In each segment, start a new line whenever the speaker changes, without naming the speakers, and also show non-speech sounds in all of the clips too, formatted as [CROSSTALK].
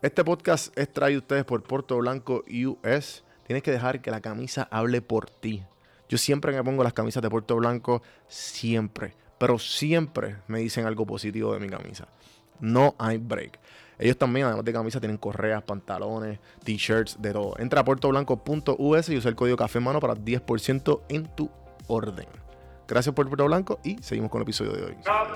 Este podcast es traído a ustedes por Puerto Blanco US. Tienes que dejar que la camisa hable por ti. Yo siempre me pongo las camisas de Puerto Blanco, siempre, pero siempre me dicen algo positivo de mi camisa. No hay break. Ellos también, además de camisas, tienen correas, pantalones, t-shirts, de todo. Entra a puertoblanco.us y usa el código café mano para 10% en tu orden. Gracias por Puerto Blanco y seguimos con el episodio de hoy.
Estás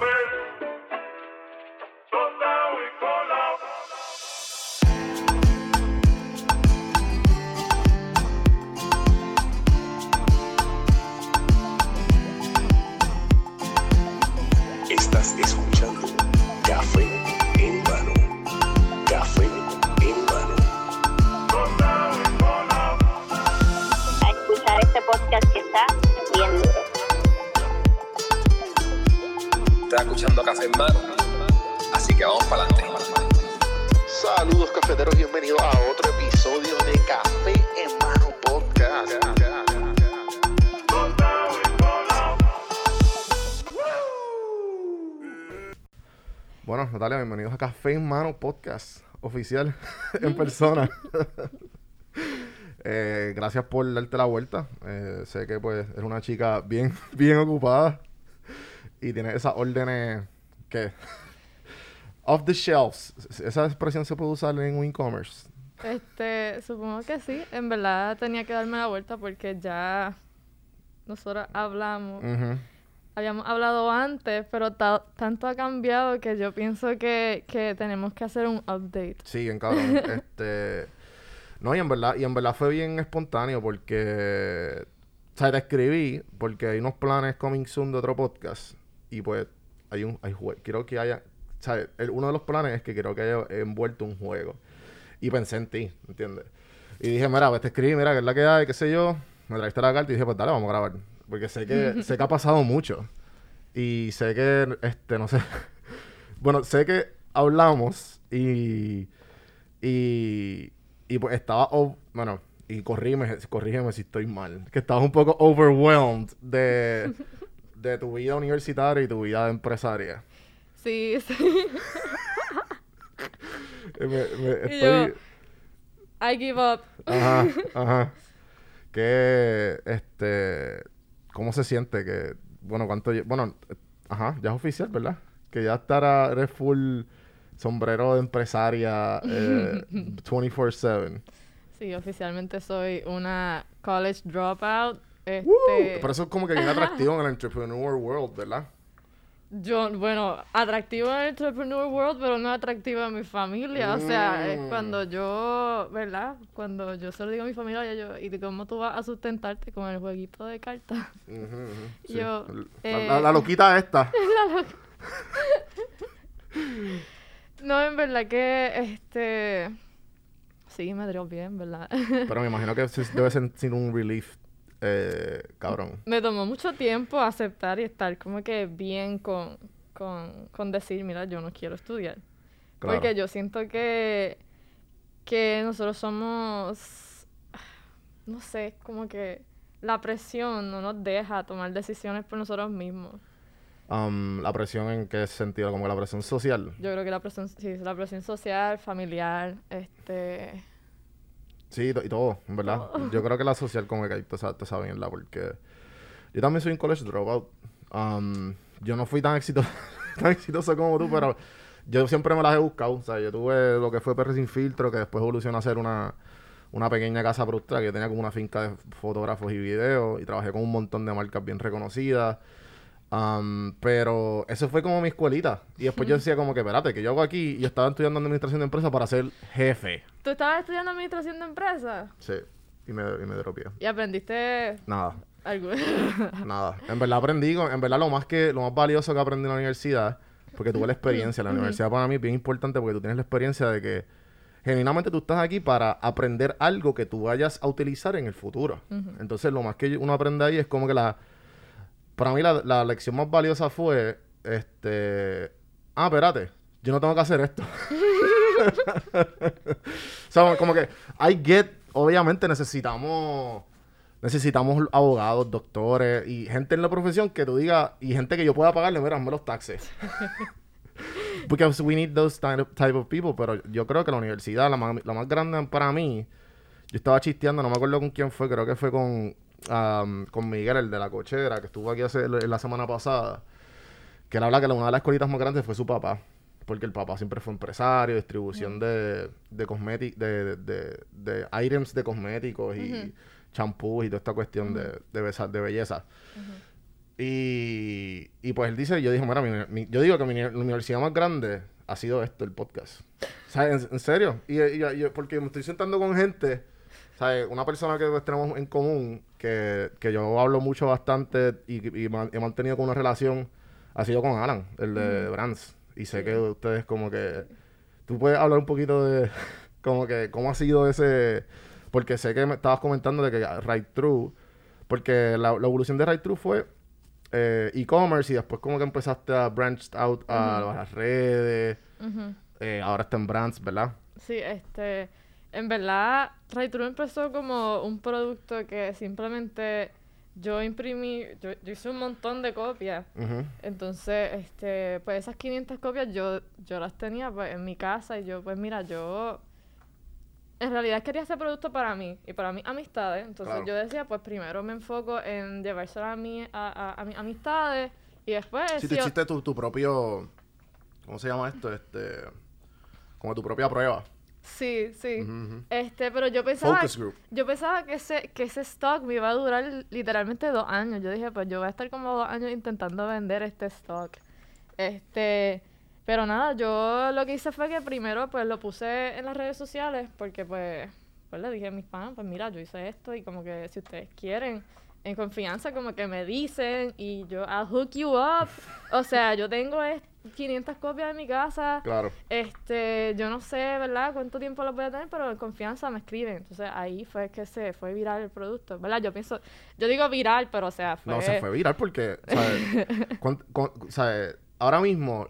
Podcast
oficial [LAUGHS] en persona. [LAUGHS] Eh, gracias por darte la vuelta. Eh, sé que pues eres una chica bien, [LAUGHS] bien ocupada y tienes esas órdenes que off the shelves. Esa expresión se puede usar en un e-commerce.
Este, supongo que sí. En verdad tenía que darme la vuelta porque ya nosotros hablamos.
Ujú.
Habíamos hablado antes, pero ta- tanto ha cambiado que yo pienso que, que tenemos que hacer un update.
Sí, bien cabrón. [LAUGHS] este. No, y en verdad, y en verdad fue bien espontáneo porque. O sea, te escribí porque hay unos planes coming soon de otro podcast. Y pues, hay un. Hay jue- quiero que haya. O sea, el- uno de los planes es que quiero que haya envuelto un juego. Y pensé en ti, ¿entiendes? Y dije, mira, pues te escribí, mira, que es la que hay, qué sé yo. Me trajiste la carta y dije, pues dale, vamos a grabar. Porque sé que, sé que ha pasado mucho. Y sé que, este, no sé. [LAUGHS] bueno, sé que hablamos y. Y. Y pues estaba. bueno, y corrígeme, corrígeme si estoy mal. Que estabas un poco overwhelmed de. de tu vida universitaria y tu vida empresaria.
Sí, sí.
Eh, me- me-
Y yo-
estoy.
I give up.
Ajá, [LAUGHS] ajá. Que, este, ¿cómo se siente que, bueno, cuánto, bueno, ajá, ya es oficial, ¿verdad? Que ya estará, eres full sombrero de empresaria [LAUGHS] eh, 24/7.
Sí, oficialmente soy una college dropout. Este.
Pero eso es como que bien atractivo en el entrepreneur world, ¿verdad?
Yo, bueno, atractivo en el entrepreneur world, pero no atractivo en mi familia. O sea, es
Mm.
cuando yo, ¿verdad? Cuando yo se lo digo a mi familia, yo, ¿y cómo tú vas a sustentarte con el jueguito de cartas? [LAUGHS]
Sí.
Yo,
La,
eh,
la- la loquita esta. [LAUGHS]
No, en verdad que, este... Sí, me dio bien, ¿verdad?
Pero me imagino que debe sentir [LAUGHS] un relief, eh, cabrón.
me tomó mucho tiempo aceptar y estar como que bien con, con, con decir, mira, yo no quiero estudiar.
Claro.
Porque yo siento que, que nosotros somos, no sé, como que la presión no nos deja tomar decisiones por nosotros mismos.
Um, la presión en qué sentido, como la presión social.
Yo creo que la presión, sí, la presión social, familiar, este...
Sí, y to- y todo, en verdad. Yo creo que la social que ahí te, sa- te sabe bien la porque yo también soy un college dropout. Um, yo no fui tan exitoso, [LAUGHS] tan exitoso como tú, pero yo siempre me las he buscado. O sea, yo tuve lo que fue PR Sin Filtro, que después evolucionó a ser una, una pequeña casa frustra que yo tenía como una finca de fotógrafos y videos y trabajé con un montón de marcas bien reconocidas. Um, pero eso fue como mi escuelita. Y después yo decía como que, espérate, que yo hago aquí? Y yo estaba estudiando administración de empresas para ser jefe.
¿Tú estabas estudiando administración de empresas?
Sí. Y me, y me dropié.
Y aprendiste
Nada,
algo. [LAUGHS]
nada. En verdad aprendí, en verdad lo más que, lo más valioso que aprendí en la universidad, porque tuve la experiencia. La universidad para mí es bien importante porque tú tienes la experiencia de que genuinamente tú estás aquí para aprender algo que tú vayas a utilizar en el futuro. Entonces lo más que uno aprende ahí es como que la, para mí la, la lección más valiosa fue, este, ah, espérate, yo no tengo que hacer esto. [LAUGHS] o sea, como que, I get, obviamente necesitamos, necesitamos abogados, doctores y gente en la profesión que tú digas, y gente que yo pueda pagarle, mira, hazme los taxes. [LAUGHS] Because we need those type of, people. Pero yo creo que la universidad, la más, la más grande para mí, yo estaba chisteando, no me acuerdo con quién fue, creo que fue con, am, con Miguel, el de la cochera, que estuvo aquí hace, la semana pasada. Que él habla que la- una de las escuelitas más grandes fue su papá. Porque el papá siempre fue empresario, distribución de, de cosméticos, de, de, de, items de cosméticos y champús y toda esta cuestión de, de, besa- de belleza. Y, y pues él dice, yo dije, mira, mi- mi- yo digo que mi, universidad más grande ha sido esto, el podcast. ¿Sabes? En, en serio. Y, y- y- porque me estoy sentando con gente, ¿sabes? Una persona que pues, tenemos en común, que, que yo hablo mucho bastante y, y man- he mantenido con una relación, ha sido con Alan, el de Brands. Y sé que ustedes como que... Tú puedes hablar un poquito de [LAUGHS] como que cómo ha sido ese... Porque sé que me estabas comentando de que Right True... Porque la, la evolución de Right True fue eh, e-commerce y después como que empezaste a branch out a las redes. Eh, ahora está en brands, ¿verdad?
Sí, este, en verdad, Ray True empezó como un producto que simplemente yo imprimí, yo, yo hice un montón de copias. Entonces, este, pues esas 500 copias yo, yo las tenía pues, en mi casa y yo, pues mira, yo en realidad quería ese producto para mí y para mis amistades. Entonces
Claro.
yo decía, pues primero me enfoco en llevárselo a, mí, a, a, a mis amistades y después...
Si
yo-
hiciste tu, tu propio... ¿Cómo se llama esto? Este... Como tu propia prueba.
Sí, sí. Este, pero yo pensaba,
Focus group.
yo pensaba que ese, que ese stock me iba a durar literalmente dos años. Yo dije, pues yo voy a estar como dos años intentando vender este stock. Este, pero nada, yo lo que hice fue que primero pues lo puse en las redes sociales porque pues, pues le dije a mis fans, pues mira, yo hice esto y como que si ustedes quieren, en confianza como que me dicen y yo, I'll hook you up. O sea, yo tengo est- 500 copias en mi casa.
Claro.
Este, yo no sé, ¿verdad? Cuánto tiempo lo voy a tener, pero en confianza me escriben. Entonces ahí fue que se fue viral el producto, ¿verdad? Yo pienso, yo digo viral, pero o sea, fue...
No, se fue viral porque, ¿sabes? [LAUGHS] Ahora mismo,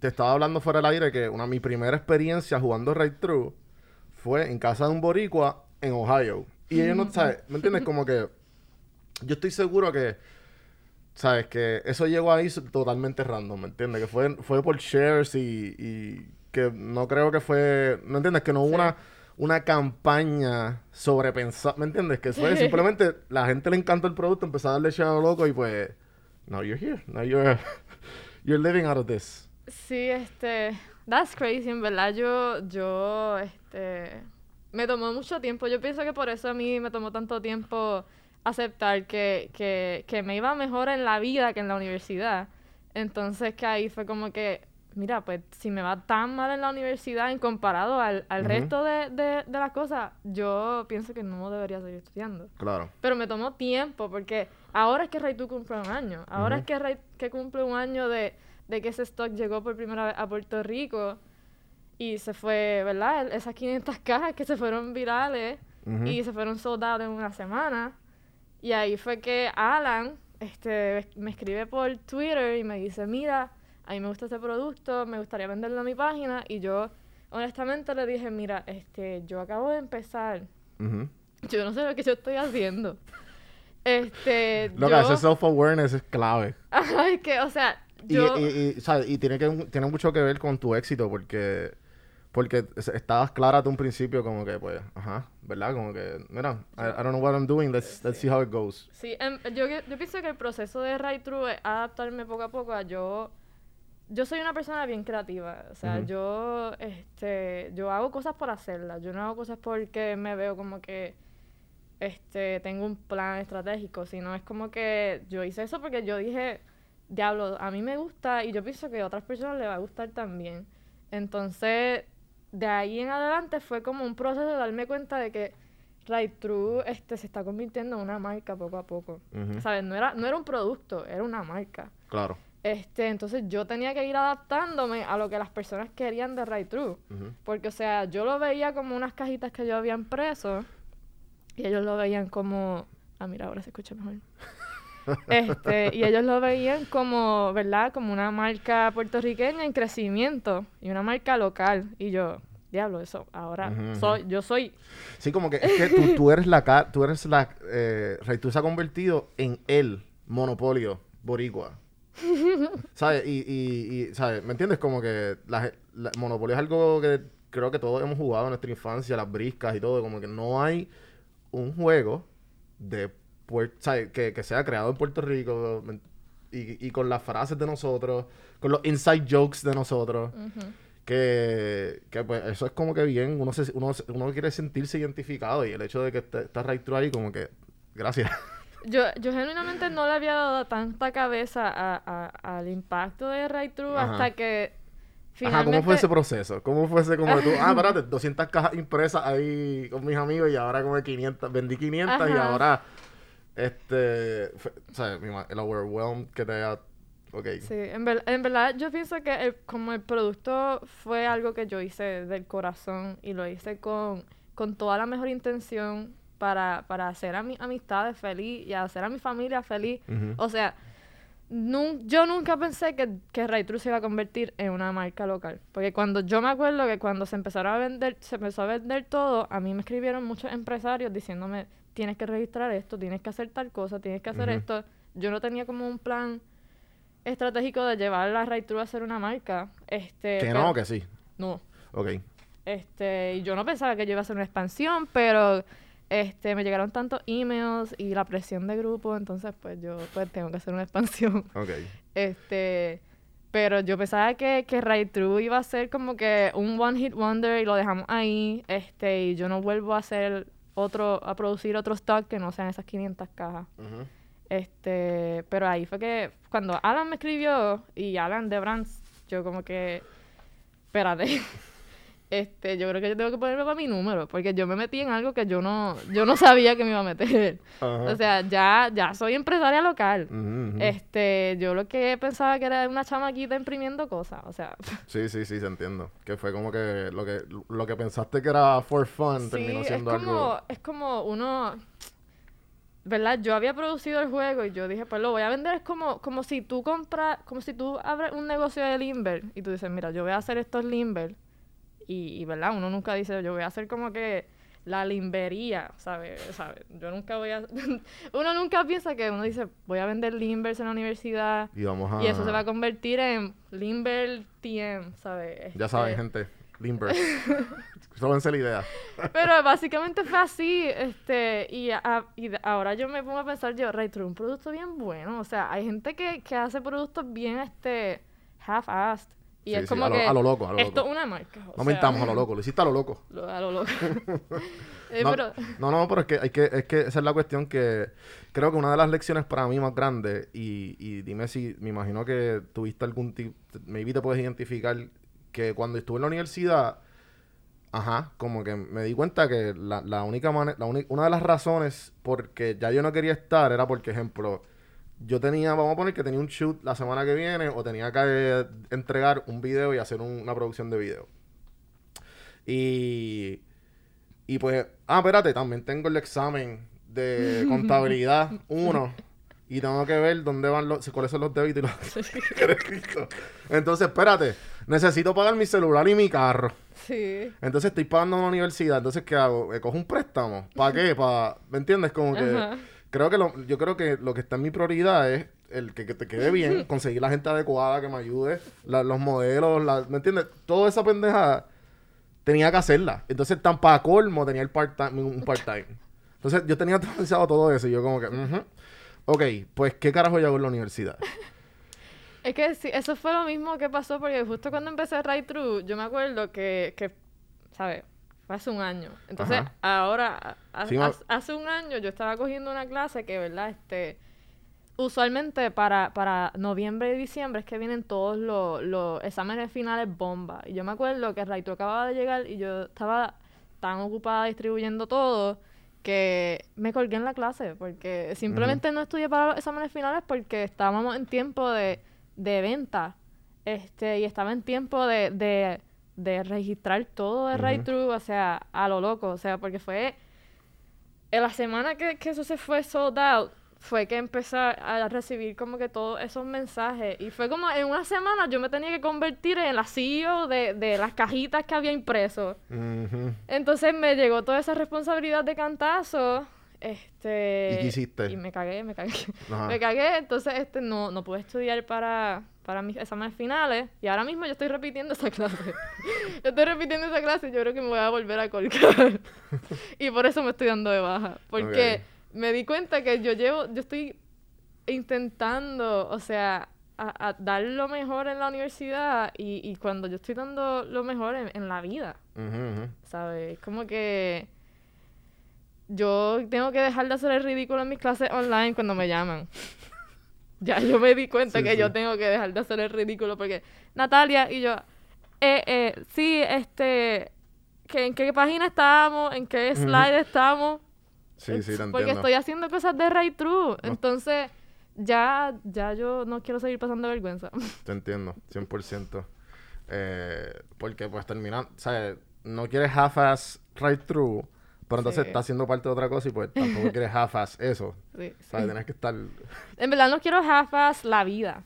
te estaba hablando fuera del aire que una mi primera experiencia jugando Right True fue en casa de un boricua en Ohio. Y ellos no, ¿sabes? ¿Me entiendes? Como que yo estoy seguro que, ¿sabes? Que eso llegó ahí totalmente random, ¿me entiendes? Que fue, fue por shares y, y que no creo que fue, ¿no entiendes? Que no hubo una, una campaña sobrepensada, ¿me entiendes? Que fue simplemente, [LAUGHS] la gente le encantó el producto, empezó a darle lo loco y pues, now you're here, now you're, [LAUGHS] you're living out of this.
Sí, este, that's crazy, en verdad yo, yo, este, me tomó mucho tiempo. Yo pienso que por eso a mí me tomó tanto tiempo aceptar que, que, que me iba mejor en la vida que en la universidad. Entonces que ahí fue como que, mira, pues si me va tan mal en la universidad en comparado al, al resto de, de, de las cosas, yo pienso que no debería seguir estudiando.
Claro.
Pero me tomó tiempo porque ahora es que Ray tú cumple un año. Ahora es que Ray que cumple un año de, de que ese stock llegó por primera vez a Puerto Rico y se fue, ¿verdad? Esas 500 [LAUGHS] cajas que se fueron virales y se fueron soldados en una semana. Y ahí fue que Alan este, me escribe por Twitter y me dice, mira, a mí me gusta este producto, me gustaría venderlo a mi página. Y yo, honestamente, le dije, mira, este, yo acabo de empezar yo no sé lo que yo estoy haciendo. Este, [LAUGHS]
Lo que
yo...
hace self-awareness es clave. [LAUGHS]
Ajá, es que, o sea,
Y, y, y, ¿sabes? y tiene, que, tiene mucho que ver con tu éxito porque porque es- estabas clara de un principio como que pues ajá verdad como que mira I, I don't know what I'm doing let's, let's see how it goes
Sí, em, yo, yo pienso que el proceso de Right True es adaptarme poco a poco a yo... Yo soy una persona bien creativa, o sea,
Ujú.
yo, este, yo hago cosas por hacerlas, yo no hago cosas porque me veo como que, este, tengo un plan estratégico, sino es como que yo hice eso porque yo dije, diablo, a mí me gusta y yo pienso que a otras personas les va a gustar también. Entonces, de ahí en adelante fue como un proceso de darme cuenta de que Right True este, se está convirtiendo en una marca poco a poco. ¿Sabes? No era, no era un producto, era una marca.
claro
Este, entonces yo tenía que ir adaptándome a lo que las personas querían de Right True. Porque, o sea, yo lo veía como unas cajitas que yo había impreso y ellos lo veían como... Ah, mira, ahora se escucha mejor. Este, y ellos lo veían como, ¿verdad? Como una marca puertorriqueña en crecimiento y una marca local. Y yo, diablo, eso, ahora soy, yo soy...
sí como que es que tú, tú eres la tú eres la eh, Ray, tú se ha convertido en el monopolio boricua ¿Sabes? Y, y, y, ¿sabes? ¿Me entiendes? Como que la, la- Monopoly es algo que creo que todos hemos jugado en nuestra infancia, las briscas y todo. Como que no hay un juego de Que, que sea creado en Puerto Rico ¿me- y, y con las frases de nosotros, con los inside jokes de nosotros. Que, que pues eso es como que bien, uno, se, uno, uno quiere sentirse identificado y el hecho de que esté- está right through ahí como que, gracias. [LAUGHS]
Yo, yo genuinamente no le había dado tanta cabeza a- a- al impacto de Right True
Ajá.
hasta que
Ajá,
finalmente...
¿cómo fue ese proceso? ¿Cómo fue ese como tú, ah, [LAUGHS] espérate, 200 cajas impresas ahí con mis amigos y ahora como 500, vendí 500 y
Ajá.
ahora, este, fue- o sea, el overwhelm que te haya, ok.
Sí, en, ver- en verdad yo pienso que el- como el producto fue algo que yo hice del corazón y lo hice con, con toda la mejor intención para, para hacer a mis amistades feliz y hacer a mi familia feliz. O sea, nun- yo nunca pensé que, que Ray True se iba a convertir en una marca local. Porque cuando yo me acuerdo que cuando se empezaron a vender, se empezó a vender todo, a mí me escribieron muchos empresarios diciéndome, tienes que registrar esto, tienes que hacer tal cosa, tienes que hacer esto. Yo no tenía como un plan estratégico de llevar la Ray True a ser una marca. Este,
Que no, que sí.
No.
Ok.
Este, y yo no pensaba que yo iba a hacer una expansión, pero este, me llegaron tantos emails y la presión de grupo, entonces pues yo pues tengo que hacer una expansión. [LAUGHS]
Ok.
Este, pero yo pensaba que, que Right True iba a ser como que un one hit wonder y lo dejamos ahí, este, y yo no vuelvo a hacer otro, a producir otro stock que no sean esas 500 cajas. Este, pero ahí fue que cuando Alan me escribió y Alan de Brands, yo como que, espérate, [LAUGHS] este, yo creo que yo tengo que ponerme para mi número, porque yo me metí en algo que yo no, yo no sabía que me iba a meter.
Ajá.
O sea, ya, ya soy empresaria local. Este, yo lo que pensaba que era una chamaquita imprimiendo cosas, o sea, [LAUGHS]
Sí, sí, sí, se entiendo. Que fue como que lo que lo que pensaste que era for fun
sí,
terminó
es
siendo
como,
algo.
es como uno, ¿verdad? Yo había producido el juego y yo dije, pues lo voy a vender, es como, como si tú compras, como si tú abres un negocio de Limber y tú dices, mira, yo voy a hacer estos Limber y, y, ¿verdad? Uno nunca dice, yo voy a hacer como que la limbería, ¿sabes? ¿Sabes? Yo nunca voy a... [LAUGHS] uno nunca piensa que uno dice, voy a vender Limbers en la universidad
Y vamos a.
y eso se va a convertir en Limber TM, ¿sabes?
Ya saben,
Este,
gente. Limber. Róbense [LAUGHS] la idea.
Pero básicamente fue así, este, y, a- y ahora yo me pongo a pensar, yo, Ray True, un producto bien bueno, o sea, hay gente que, que hace productos bien, este, half-assed, y
Sí,
es
sí,
como
a lo-
que
a lo loco, a lo
esto es una marca,
No
sea,
mintamos a lo loco. Lo hiciste a lo loco. [LAUGHS]
lo- a lo loco. [LAUGHS] Eh,
No,
pero,
no, no, pero es que, hay que, es que esa es la cuestión que creo que una de las lecciones para mí más grandes, y, y dime si, me imagino que tuviste algún tipo, maybe te puedes identificar, que cuando estuve en la universidad, ajá, como que me di cuenta que la, la única manera, una de las razones porque ya yo no quería estar era porque, ejemplo, yo tenía, vamos a poner que tenía un shoot la semana que viene o tenía que entregar un video y hacer un- una producción de video. Y, y pues, ah, espérate, también tengo el examen de [LAUGHS] contabilidad 1 y tengo que ver dónde van los, cuáles son los débitos y los [LAUGHS] créditos. Entonces, espérate, necesito pagar mi celular y mi carro.
sí,
Entonces estoy pagando una universidad. Entonces, ¿qué hago? ¿Me cojo un préstamo? ¿Para qué? ¿Para... ¿Me entiendes? Como que...
Ajá.
Creo que lo, yo creo que lo que está en mi prioridad es el que, que te quede bien, conseguir la gente adecuada que me ayude, la- los modelos, la- ¿me entiendes? Toda esa pendeja tenía que hacerla. Entonces, tan para colmo tenía el part-time, un part-time. Entonces, yo tenía pensado todo eso y yo como que, ujú. ok, pues, ¿qué carajo yo hago en la universidad?
Es que sí, eso fue lo mismo que pasó porque justo cuando empecé Right True, yo me acuerdo que, que ¿sabes? Fue hace un año. Entonces,
Ajá.
ahora, a-
Sí, ma-
hace- un año yo estaba cogiendo una clase que, ¿verdad? Este, usualmente para, para noviembre y diciembre es que vienen todos los, los exámenes finales bomba. Y yo me acuerdo que True acababa de llegar y yo estaba tan ocupada distribuyendo todo que me colgué en la clase porque simplemente no estudié para los exámenes finales porque estábamos en tiempo de, de venta este y estaba en tiempo de, de, de registrar todo de Right True, o sea, a lo loco, o sea, porque fue en la semana que, que eso se fue sold out fue que empecé a recibir como que todos esos mensajes y fue como en una semana yo me tenía que convertir en la CEO de, de las cajitas que había impreso. Entonces me llegó toda esa responsabilidad de cantazo. Este...
¿Y qué hiciste?
Y me cagué, me cagué.
Ajá.
Me cagué, entonces este no, no pude estudiar para, para mis exámenes finales y ahora mismo yo estoy repitiendo esa [LAUGHS] clase. yo estoy repitiendo esa clase y yo creo que me voy a volver a colgar. [LAUGHS] y por eso me estoy dando de baja. Porque me di cuenta que yo llevo, yo estoy intentando, o sea, a, a dar lo mejor en la universidad y, y cuando yo estoy dando lo mejor en, en la vida,
Ujú, ujú.
¿sabes? Es como que yo tengo que dejar de hacer el ridículo en mis clases online cuando me llaman. Ya yo me di cuenta
Sí,
que
sí.
yo tengo que dejar de hacer el ridículo porque Natalia y yo, eh, eh, sí, este, que, ¿en qué página estamos? ¿En qué slide estamos?
Sí, sí, te
Porque estoy haciendo cosas de right true. Entonces, ya, ya yo no quiero seguir pasando vergüenza. [LAUGHS]
Te entiendo, 100%. Eh, porque pues terminando, ¿sabes? No quieres half-ass right pero entonces
Sí.
estás haciendo parte de otra cosa y pues tampoco quieres half-ass eso.
Sí,
¿Sabes?
sí.
Tienes que estar...
En verdad no quiero half-ass la vida.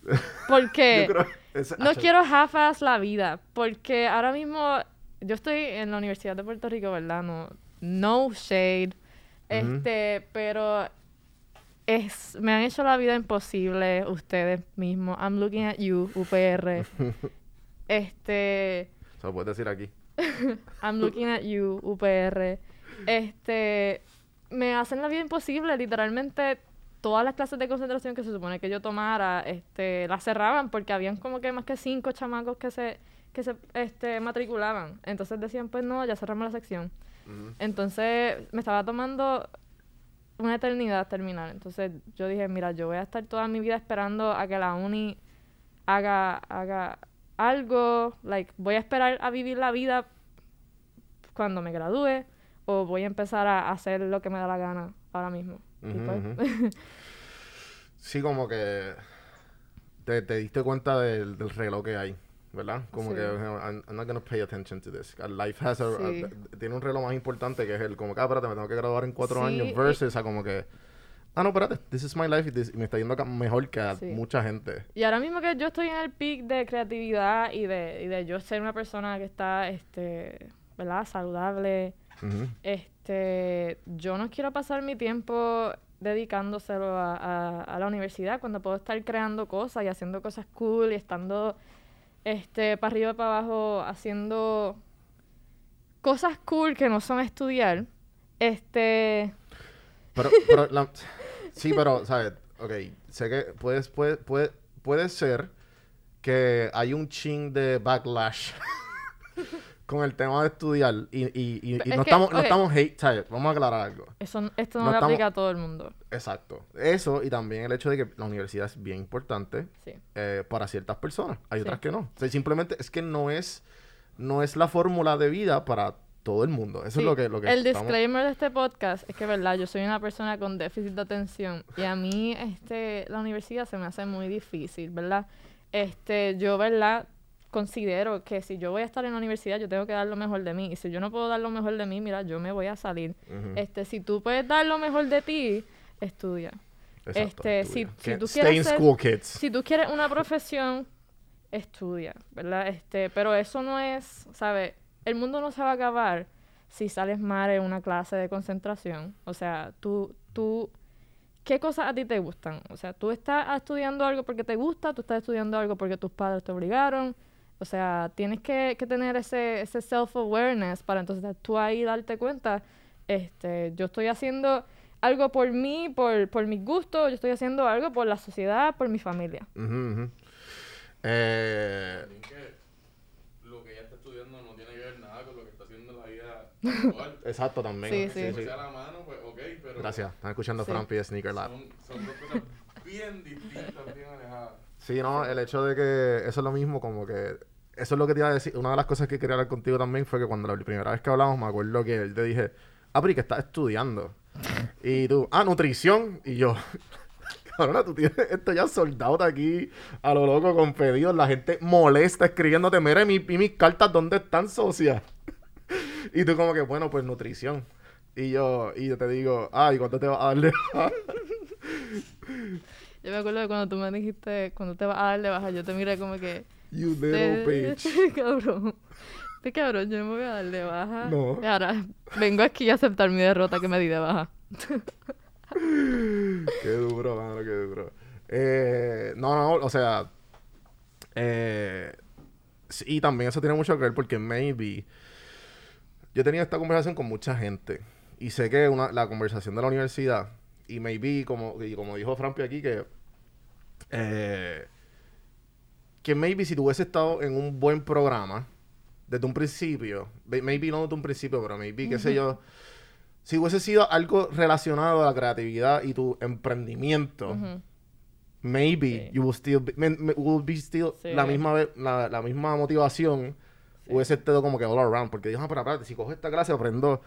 Porque... [LAUGHS]
Yo creo... es-
No quiero half-ass la vida, porque ahora mismo yo estoy en la Universidad de Puerto Rico, ¿verdad? No, no shade. Este, pero es, me han hecho la vida imposible ustedes mismos. I'm looking at you, UPR. [LAUGHS] este,
Se lo puedes decir aquí. [LAUGHS]
I'm looking at you, UPR. Este, me hacen la vida imposible, literalmente todas las clases de concentración que se supone que yo tomara, este, las cerraban porque habían como que más que cinco chamacos que se, que se, este, matriculaban. Entonces decían, pues no, ya cerramos la sección. Entonces me estaba tomando una eternidad terminar. Entonces yo dije, mira, yo voy a estar toda mi vida esperando a que la uni haga, haga algo, like, voy a esperar a vivir la vida cuando me gradúe o voy a empezar a hacer lo que me da la gana ahora mismo. Y pues. [LAUGHS]
Sí, como que te, te diste cuenta del, del reloj que hay, ¿verdad? Como
Sí.
que I'm, I'm not gonna pay attention to this. Life has a, a-
Sí.
tiene un reloj más importante que es el como que, ah, espérate, me tengo que graduar en cuatro
Sí,
años
y-
versus a como que, ah, no, espérate, this is my life y, this- y me está yendo mejor que a
Sí.
mucha gente.
Y ahora mismo que yo estoy en el peak de creatividad y de, y de yo ser una persona que está, este, ¿verdad? Saludable. Este, yo no quiero pasar mi tiempo dedicándoselo a, a- a la universidad cuando puedo estar creando cosas y haciendo cosas cool y estando, este, para arriba y para abajo haciendo cosas cool que no son estudiar. Este,
Pero, pero la- sí, pero, ¿sabes? Ok, sé que puedes, puede, puede, puede ser que hay un chin de backlash [LAUGHS] con el tema de estudiar y, y, y- y
Es
no,
que,
estamos, no estamos hate, ¿sabes? Vamos a aclarar algo.
eso, esto no,
No
le
estamos-
aplica a todo el mundo.
Exacto. Eso y también el hecho de que la universidad es bien importante
Sí.
eh, para ciertas personas. Hay
Sí.
otras que no. O sea, simplemente es que no es, no es la fórmula de vida para todo el mundo. Eso
Sí,
es lo que, lo que
el
estamos-
disclaimer de este podcast es que, verdad, yo soy una persona con déficit de atención y a mí este, la universidad se me hace muy difícil, ¿verdad? Este, yo, ¿verdad? Considero que si yo voy a estar en la universidad, yo tengo que dar lo mejor de mí. Y si yo no puedo dar lo mejor de mí, mira, yo me voy a salir. Este, si tú puedes dar lo mejor de ti, estudia.
Exacto,
este,
estudia.
si- si tú
Stay
quieres
in
ser-
school, kids.
Si tú quieres una profesión, estudia, ¿verdad? Este, pero eso no es, ¿sabes? El mundo no se va a acabar si sales mal en una clase de concentración. O sea, tú, tú, ¿qué cosas a ti te gustan? O sea, tú estás estudiando algo porque te gusta, tú estás estudiando algo porque tus padres te obligaron. O sea, tienes que, que tener ese, ese self-awareness para entonces tú ahí darte cuenta, este, yo estoy haciendo algo por mí, por, por mis gustos, yo estoy haciendo algo por la sociedad, por mi familia.
Ujú, ujú. Eh,
lo que ella está estudiando no tiene que ver nada con lo que está haciendo en la vida actual. [LAUGHS]
exacto, también.
Sí,
Si
sí.
a la mano, pues ok, pero
Gracias. Están escuchando
Sí.
Frampi de Sneaker Lab.
son, son dos cosas bien distintas, bien alejadas.
Sí, no, el hecho de que eso es lo mismo, como que eso es lo que te iba a decir. Una de las cosas que quería hablar contigo también fue que cuando la primera vez que hablamos, me acuerdo que yo te dije, ah, pero ¿y que estás estudiando? Y tú, ah, nutrición. Y yo, [LAUGHS] cabrona, tú tienes esto ya soldado de aquí a lo loco con pedidos. La gente molesta escribiéndote, mira, ¿y, mi- mis cartas dónde están, socia? [LAUGHS] y tú como que, bueno, pues nutrición. Y yo, y yo te digo, ah, ¿y cuánto te vas a dar de baja?" [LAUGHS]
Yo me acuerdo de cuando tú me dijiste, cuando te vas a dar de baja, yo te miré como que...
You little
"Eh,
bitch. [LAUGHS]
Cabrón. Este cabrón, yo me voy a dar de baja.
No.
Y ahora vengo aquí a aceptar mi derrota que me di de baja. [LAUGHS]
Qué duro, mano, qué duro. Eh, no, no, o sea. eh, y también eso tiene mucho que ver porque maybe. Yo tenido esta conversación con mucha gente. Y sé que una, la conversación de la universidad. Y maybe, como, y como dijo Frampi aquí, que. eh, que maybe si tú hubiese estado en un buen programa desde un principio, may- maybe no desde un principio, pero maybe, qué sé yo, si hubiese sido algo relacionado a la creatividad y tu emprendimiento,
Ujú.
maybe
Sí.
you will still be, me- me- will be still
Sí.
la misma la, la misma motivación hubiese estado como que all around porque dijo, ah, pero espérate, si cojo esta clase aprendo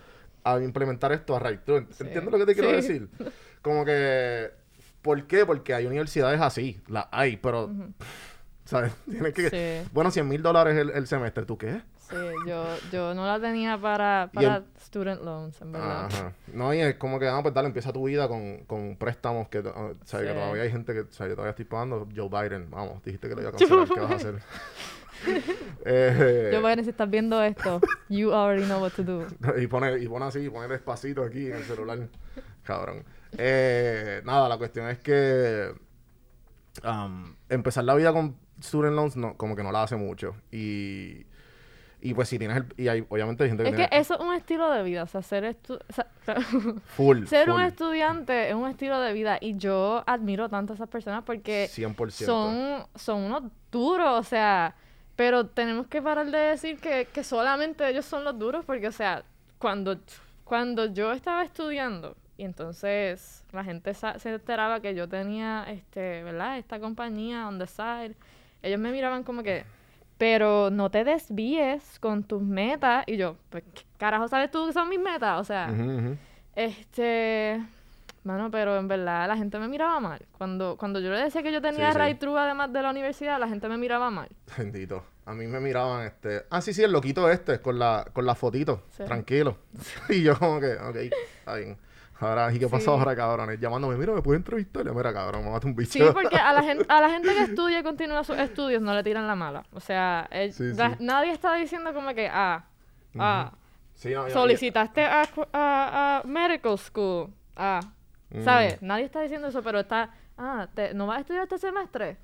a implementar esto a.
Sí.
¿Entiendes lo que te quiero
Sí.
decir? Como que ¿por qué? Porque hay universidades así, las hay, pero ¿sabes? [LAUGHS] Tienes que
Sí.
bueno, 100 mil dólares el, el semestre, ¿tú qué?
Sí, yo, yo no la tenía para,
Y el-
para student loans, en verdad.
Ajá. No, y es como que, ah, pues dale, empieza tu vida con, con préstamos que, ah, ¿sabes? que todavía hay gente que, ¿sabes? Yo todavía estoy pagando. Joe Biden, vamos, dijiste que lo iba a [LAUGHS] cancelar, ¿qué vas a hacer? [LAUGHS] Eh,
Yo, Biden, si estás viendo esto, you already know what to do.
y pone, y pone así, pone despacito aquí en el celular. Cabrón. Eh, nada, la cuestión es que um, empezar la vida con student loans no, como que no la hace mucho. Y, y pues si tienes el, y hay, obviamente hay gente que
Es que
tiene
eso es un estilo de vida, o sea, ser, estu- o sea, [LAUGHS]
full,
ser un
full,
estudiante es un estilo de vida y yo admiro tanto a esas personas porque
100%.
son, son unos duros, o sea, pero tenemos que parar de decir que, que solamente ellos son los duros porque, o sea, cuando, cuando yo estaba estudiando y entonces la gente se enteraba que yo tenía, este, ¿verdad? Esta compañía on the side, ellos me miraban como que, pero no te desvíes con tus metas y yo, pues, ¿qué carajo sabes tú que son mis metas? O sea... Este, bueno, pero en verdad la gente me miraba mal. Cuando, cuando yo le decía que yo tenía
Sí, sí.
right through además de la universidad, la gente me miraba mal.
Bendito. A mí me miraban, este... Ah, sí, sí, el loquito este, con la, con la fotito.
Sí.
Tranquilo. [LAUGHS] y yo como que, ok, está bien. Ahora, ¿y qué pasó
Sí.
ahora, cabrones? Llamándome, mira, ¿me puedes entrevistar? Mira, cabrón, me mata un bicho.
Sí, porque a la gente, a la gente que estudia y continúa sus estudios no le tiran la mala. O sea, el-
Sí,
la-
sí.
nadie está diciendo como que, ah, ah,
Sí, no, yo-
solicitaste a, a, a medical school. Ah,
Mm.
¿sabes? Nadie está diciendo eso, pero está, ah, te- ¿no vas a estudiar este semestre?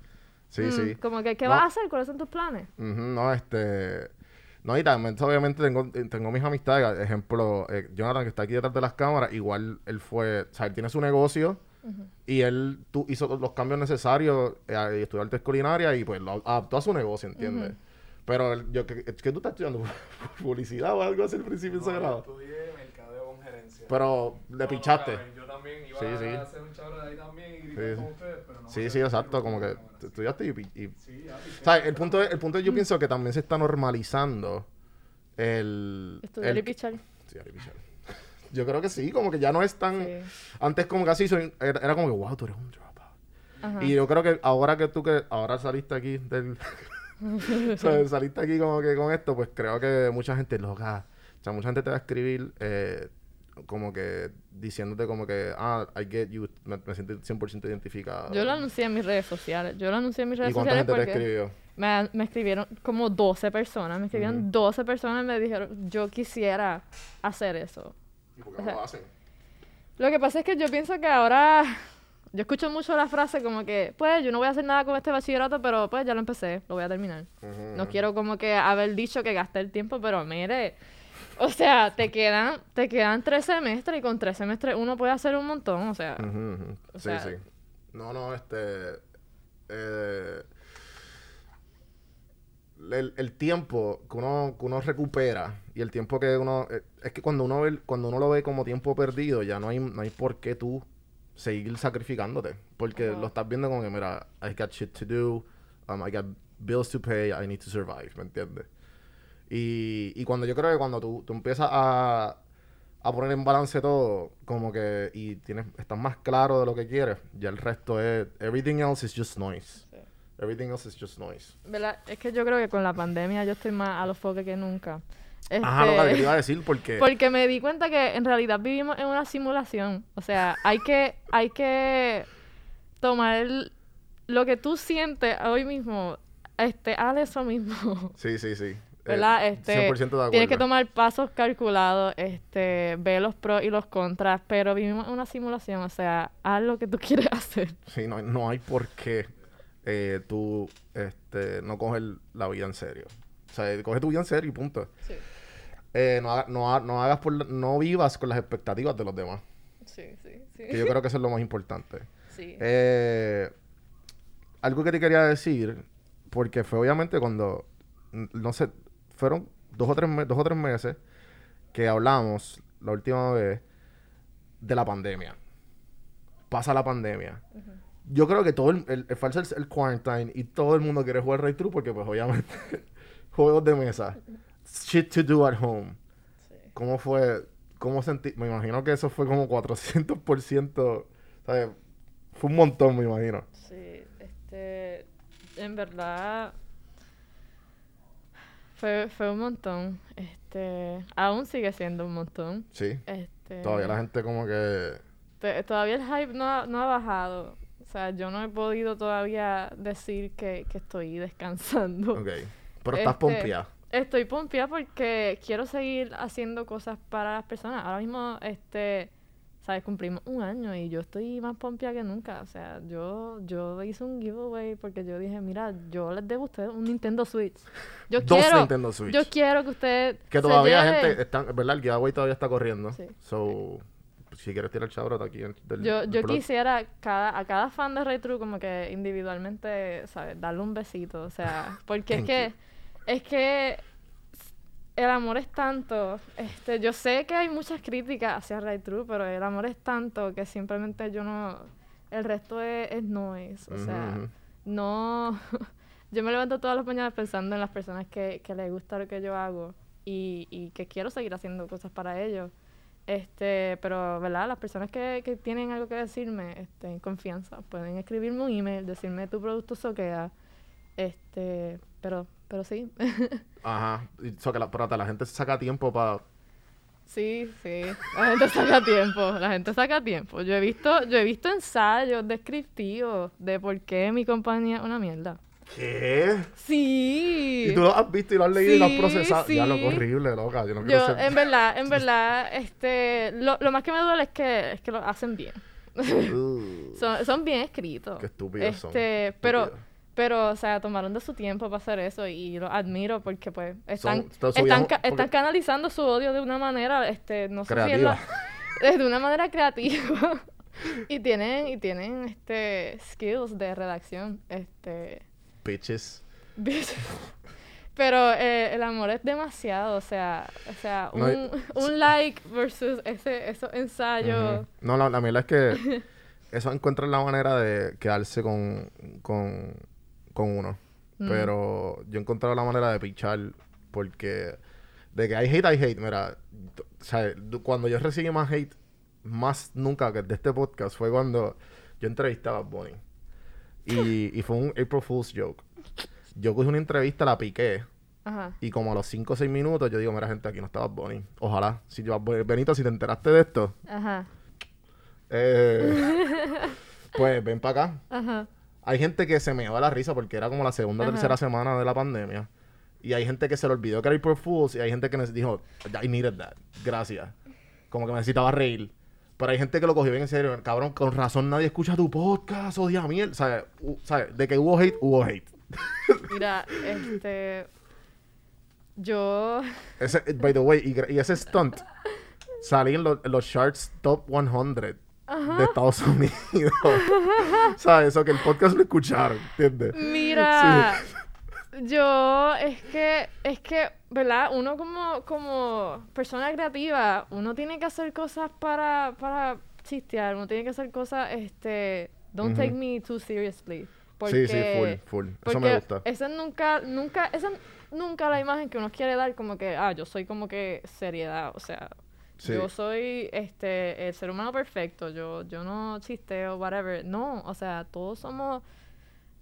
Sí,
Mm,
sí.
Como que, ¿qué
No.
vas a hacer? ¿Cuáles son tus planes?
Ujú, no, este... No, y también, obviamente, tengo, tengo mis amistades. Ejemplo, eh, Jonathan, que está aquí detrás de las cámaras, igual él fue... O sea, él tiene su negocio y él tú, hizo todos los cambios necesarios eh, y estudió artes culinarias y pues lo adaptó a su negocio, ¿entiendes? Pero él- yo, que, que tú estás estudiando [LAUGHS] publicidad o algo así al principio de ese grado.
estudié mercadeo con gerencia.
Pero le pichaste.
Yo también iba
Sí, sí.
a hacer un chabro de ahí también y gritar
Sí,
con
sí.
ustedes, pero no
Sí, sí, exacto. Como que estudiaste y... y-
Sí, ya,
o sea, el punto, es, el punto es, yo pienso que también se está normalizando el...
Estudiar
el-
y pichar.
estudiar y pichar. Yo creo que sí, como que ya no es tan...
Sí.
Antes como casi soy- era, era como que, wow, tú eres un dropout.
Ajá.
Y yo creo que ahora que tú que ahora saliste aquí del [LAUGHS] o sea, saliste aquí como que con esto, pues creo que mucha gente loca, o sea, mucha gente te va a escribir eh, como que diciéndote como que, ah, I get you, me, me siento 100% identificado.
Yo lo anuncié en mis redes sociales. Yo lo anuncié en mis
¿Y
redes
cuánta
sociales
gente te escribió?
me, me escribieron como 12 personas. Me escribieron 12 personas y me dijeron, yo quisiera hacer eso.
¿Y por qué
o
no lo hacen?
Lo que pasa es que yo pienso que ahora... Yo escucho mucho la frase como que, pues, yo no voy a hacer nada con este bachillerato, pero pues ya lo empecé, lo voy a terminar. No quiero como que haber dicho que gasté el tiempo, pero mire, o sea, te quedan, te quedan tres semestres y con tres semestres uno puede hacer un montón, o sea. O
Sí,
sea-
sí. No, no, este. eh, el, el tiempo que uno, que uno recupera y el tiempo que uno. eh, es que cuando uno, ve, cuando uno lo ve como tiempo perdido, ya no hay, no hay por qué tú seguir sacrificándote. Porque lo estás viendo como que, mira, I got shit to do, um, I got bills to pay, I need to survive, ¿me entiendes? Y, y cuando yo creo que cuando tú, tú empiezas a, a poner en balance todo, como que, y tienes, estás más claro de lo que quieres, ya el resto es, everything else is just noise.
Sí.
Everything else is just noise.
¿verdad? Es que yo creo que con la pandemia yo estoy más a los foques que nunca.
Ajá, lo que
Este,
te iba a decir, porque...
Porque me di cuenta que en realidad vivimos en una simulación. O sea, hay que, hay que tomar el- lo que tú sientes hoy mismo, este, haz eso mismo.
Sí, sí, sí.
¿Verdad? Este,
100% de acuerdo.
tienes que tomar pasos calculados, este, ver los pros y los contras, pero vivimos en una simulación, o sea, haz lo que tú [LAUGHS] quieres hacer.
Sí, no, hay- no hay por qué eh, tú este, no coger la vida en serio. O sea, coge tu vida en serio y punto.
Sí,
Eh, no, haga- no, ha- no hagas por no vivas con las expectativas de los demás.
sí, sí, sí.
Que yo creo que eso es lo más importante. [LAUGHS]
Sí.
Eh, algo que te quería decir, porque fue obviamente cuando, no sé, fueron dos o tres, dos o tres meses que hablamos la última vez de la pandemia. Pasa la pandemia. Yo creo que todo el, el, el falso el, el quarantine y todo el mundo quiere jugar Ray True porque pues obviamente [LAUGHS] juegos de mesa. Shit to do at home.
Sí.
¿Cómo fue? ¿Cómo sentí? Me imagino que eso fue como 400%. ¿sabes? Fue un montón, me imagino.
Sí, este, en verdad fue, fue un montón. Este, aún sigue siendo un montón.
Sí.
Este,
Todavía la gente como que...
te- todavía el hype no ha, no ha bajado. O sea, yo no he podido todavía decir que, que estoy descansando.
Ok. Pero estás
Este,
pompeada.
Estoy pompeada porque quiero seguir haciendo cosas para las personas. Ahora mismo, este, ¿sabes? Cumplimos un año y yo estoy más pompeada que nunca. O sea, yo, yo hice un giveaway porque yo dije, mira, yo les debo a ustedes un Nintendo Switch. Yo
Dos
quiero,
Nintendo Switch.
yo quiero que ustedes
Que
se
todavía
lleven.
gente... Están, ¿Verdad? El giveaway todavía está corriendo.
Sí.
So... Si quieres tirar el chabrote aquí en- del,
Yo,
del
yo quisiera cada, a cada fan de Retro como que individualmente, ¿sabes? Darle un besito, o sea, [LAUGHS] porque es que, es que el amor es tanto, este, yo sé que hay muchas críticas hacia Ray True, pero el amor es tanto que simplemente yo no, el resto es, es noise, o sea, no, [LAUGHS] yo me levanto todas las mañanas pensando en las personas que, que les gusta lo que yo hago y, y que quiero seguir haciendo cosas para ellos. Este, pero, ¿verdad? Las personas que, que tienen algo que decirme, este, en confianza, pueden escribirme un email, decirme tu producto soquea. Este, pero, pero sí.
Ajá. Y, so que la, pero hasta la gente saca tiempo para...
sí, sí. La gente saca tiempo, la gente saca tiempo. Yo he visto, yo he visto ensayos descriptivos de por qué mi compañía es una mierda.
¿Qué?
Sí.
Y tú lo has visto y lo has leído y lo has
Sí,
procesado. Ya lo
sí.
horrible, loca. Yo no quiero
Yo,
ser...
en verdad, en [LAUGHS] verdad, este, lo, lo más que me duele es que, es que lo hacen bien.
Uh, [LAUGHS]
Son, son bien escritos.
Qué estúpidos son,
este, Pero,
estúpidos.
Pero, o sea, tomaron de su tiempo para hacer eso y lo admiro porque, pues, están, están,
porque-
están canalizando su odio de una manera, este, no sé si es la- [LAUGHS] de una manera creativa. y tienen, y tienen, este, skills de redacción, este,
Bitches.
pero eh, el amor es demasiado, o sea, o sea,
No,
un, un like versus ese, esos ensayos.
Ujú. No, la, la es que eso encuentra la manera de quedarse con, con, con uno.
Mm.
Pero yo he encontrado la manera de pichar porque de que hay hate, hay hate. Mira, o sea, cuando yo recibí más hate, más nunca que de este podcast, fue cuando yo entrevistaba a Bonnie. Y, [LAUGHS] y fue un April Fool's joke. Yo cogí una entrevista, la piqué.
Ajá.
Y como a los 5 o 6 minutos, yo digo, mira, gente, aquí no estaba Bonnie. Ojalá. Si yo, Benito, si te enteraste de esto,
Ajá.
eh, [LAUGHS] pues ven para acá.
Ajá.
Hay gente que se me va la risa porque era como la segunda o tercera semana de la pandemia. Y hay gente que se le olvidó que era April Fools. Y hay gente que nos dijo, I needed that. Gracias. Como que me necesitaba reír. Pero hay gente que lo cogió bien en serio. Cabrón, con razón nadie escucha tu podcast. Odia miel. ¿Sabes? U- ¿Sabes? De que hubo hate, hubo hate. [LAUGHS]
Mira, este. Yo.
Ese, by the way, y, ese stunt [LAUGHS] salí en, los- en los charts top 100 de Estados [LAUGHS] Unidos. ¿Sabes? Eso que el podcast lo escucharon, ¿entiendes?
Mira. Yo. Es que. Es que, ¿verdad? Uno como, como persona creativa, uno tiene que hacer cosas para, para chistear. Uno tiene que hacer cosas, este. Don't take me too seriously. Porque,
Sí, sí, full, full. Eso me gusta.
Esa es nunca, nunca, esa es nunca la imagen que uno quiere dar como que, ah, yo soy como que seriedad, o sea,
Sí.
yo soy este el ser humano perfecto, yo, yo no chisteo, whatever. No, o sea, todos somos,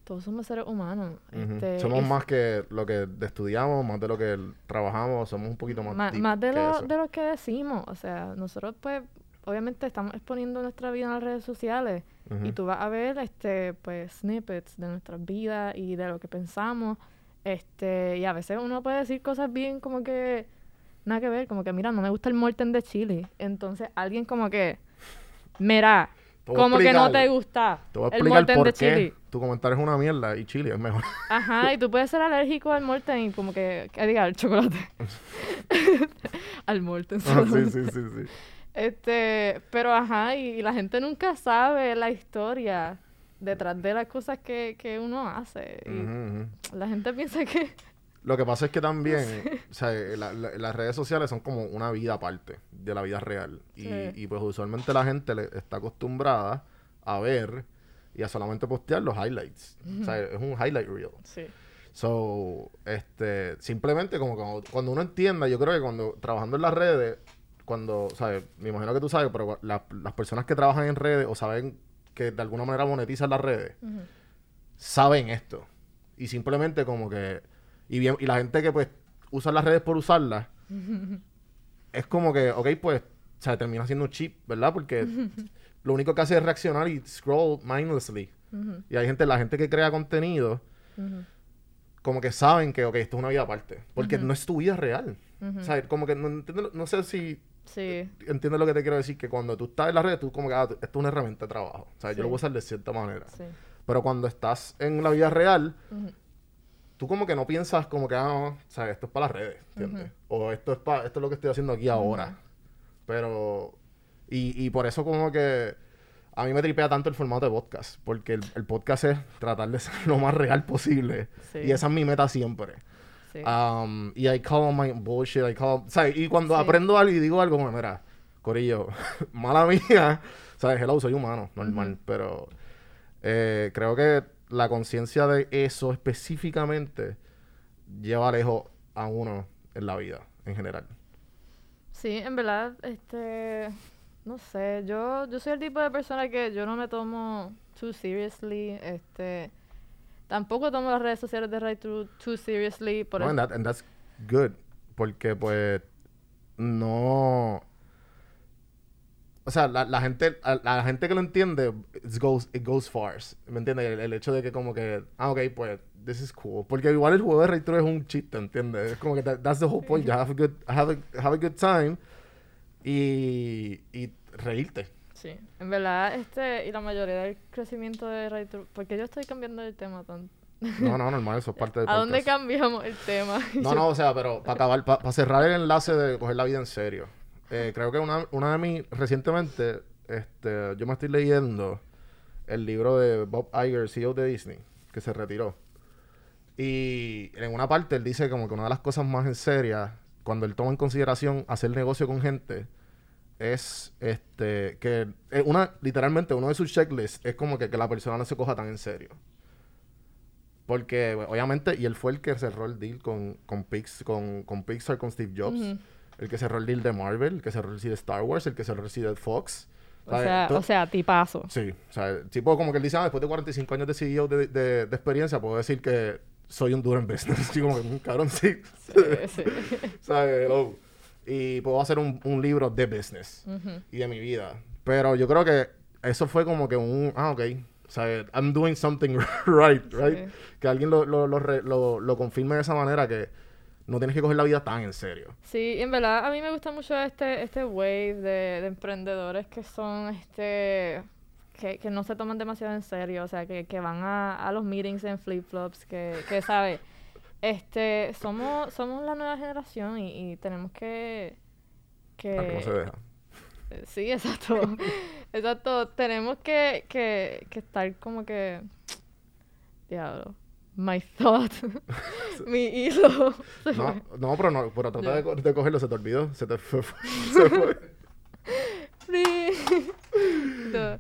todos somos seres humanos. Este,
Somos más que lo que estudiamos, más de lo que trabajamos, somos un poquito más deep
más de lo, de lo que decimos. O sea, nosotros pues, obviamente estamos exponiendo nuestra vida en las redes sociales. Y tú vas a ver este, pues, snippets de nuestras vidas y de lo que pensamos. Este, y a veces uno puede decir cosas bien como que nada que ver, como que mira, no me gusta el molten de chili. Entonces alguien como que, mira, como que no te gusta
Te voy a
el molten
por
de
qué
chili.
tu comentario es una mierda y chile es mejor. [LAUGHS]
Ajá, y tú puedes ser alérgico al molten y como que, que diga, al chocolate. [LAUGHS] al molten.
Ah, sí, sí, sí, sí.
Este, pero ajá, y, y la gente nunca sabe la historia detrás de las cosas que, que uno hace. Y la gente piensa que...
Lo que pasa es que también, [LAUGHS] o sea, la- la- las redes sociales son como una vida aparte de la vida real. Y,
Sí.
y, pues usualmente la gente le está acostumbrada a ver y a solamente postear los highlights. O sea, es un highlight reel.
Sí.
So, este, simplemente como cuando, cuando uno entienda, yo creo que cuando trabajando en las redes, cuando, ¿sabes? Me imagino que tú sabes, pero la- las personas que trabajan en redes o saben que de alguna manera monetizan las redes, saben esto. Y simplemente como que, y bien, y la gente que pues usa las redes por usarlas, [LAUGHS] es como que, ok, pues, o sea, termina siendo un chip, ¿verdad? Porque [LAUGHS] lo único que hace es reaccionar y scroll mindlessly. Y hay gente, la gente que crea contenido, como que saben que, ok, esto es una vida aparte. Porque no es tu vida real. O sea, como que no, entiendo- no sé si
Sí.
entiendes lo que te quiero decir, que cuando tú estás en las redes, tú como que, ah, esto es una herramienta de trabajo. O sea, yo lo voy a usar de cierta manera.
Sí.
Pero cuando estás en la vida real. Tú como que no piensas como que, ah, no, o sea, esto es para las redes, ¿entiendes? O esto es para, esto es lo que estoy haciendo aquí ahora. Pero, y, y por eso como que a mí me tripea tanto el formato de podcast, porque el, el podcast es tratar de [LAUGHS] ser lo más real posible.
Sí.
Y esa es mi meta siempre.
Sí.
Um, y I call my bullshit, I call, ¿sabes? Y cuando
Sí.
aprendo algo y digo algo, como, mira, Corillo, [LAUGHS] mala mía, [LAUGHS] ¿sabes? Hello, soy humano, normal, pero eh, creo que la conciencia de eso específicamente lleva lejos a uno en la vida, en general.
Sí, en verdad, este, no sé, yo, yo soy el tipo de persona que yo no me tomo too seriously, este, tampoco tomo las redes sociales de Right too, too seriously, por
No, and, that- and that's good, porque pues no... O sea, la, la gente, a, la gente que lo entiende, it goes, it goes far. ¿Me entiendes? El, el hecho de que como que, ah, ok, pues, this is cool. Porque igual el juego de Ray es un chiste, ¿entiendes? Es como que that- that's the whole point. You have a good, have a, have a good time y, y reírte.
sí, en verdad, este, y la mayoría del crecimiento de True, porque yo estoy cambiando el tema tanto,
No, no, normal, eso es [LAUGHS] parte del
¿a dónde cambiamos el tema?
No, no, o sea, pero para acabar, para cerrar el enlace de coger la vida en serio. Eh, creo que una, una de mis, recientemente, este, yo me estoy leyendo el libro de Bob Iger, CEO de Disney, que se retiró. Y en una parte él dice como que una de las cosas más en serias, cuando él toma en consideración hacer negocio con gente, es este que eh, una literalmente uno de sus checklists es como que, que la persona no se coja tan en serio. Porque obviamente, y él fue el que cerró el deal con, con, Pix, con, con Pixar, con Steve Jobs,
Ujú.
El que cerró el deal de Marvel, el que cerró el deal de Star Wars, el que cerró el deal de Fox.
O
¿sabes?
sea, o sea, tipazo.
Sí, o sea, tipo como que él dice, ah, después de 45 años de CEO de, de, de experiencia, puedo decir que soy un duro en business. [LAUGHS] Así como que, "Mm, cabrón, sí.
Sí, sí. [LAUGHS]
¿Sabes? Y puedo hacer un, un libro de business
Ujú.
y de mi vida. Pero yo creo que eso fue como que un, ah, ok. O sea, I'm doing something [LAUGHS] right, right?
Sí.
Que alguien lo, lo, lo, lo confirme de esa manera que no tienes que coger la vida tan en serio.
Sí, y en verdad a mí me gusta mucho este, este wave de, de emprendedores que son este que, que no se toman demasiado en serio, o sea, que, que van a, a los meetings en flip-flops, que, que sabe, este, somos, somos la nueva generación y, y tenemos que, que
no se deja.
Sí, exacto. [LAUGHS] exacto. Tenemos que, que, que estar como que. Diablo. My thought. [LAUGHS] Mi hilo.
No, no, pero no, pero trata de, co- de cogerlo, se te olvidó, se te fue. [LAUGHS] se fue.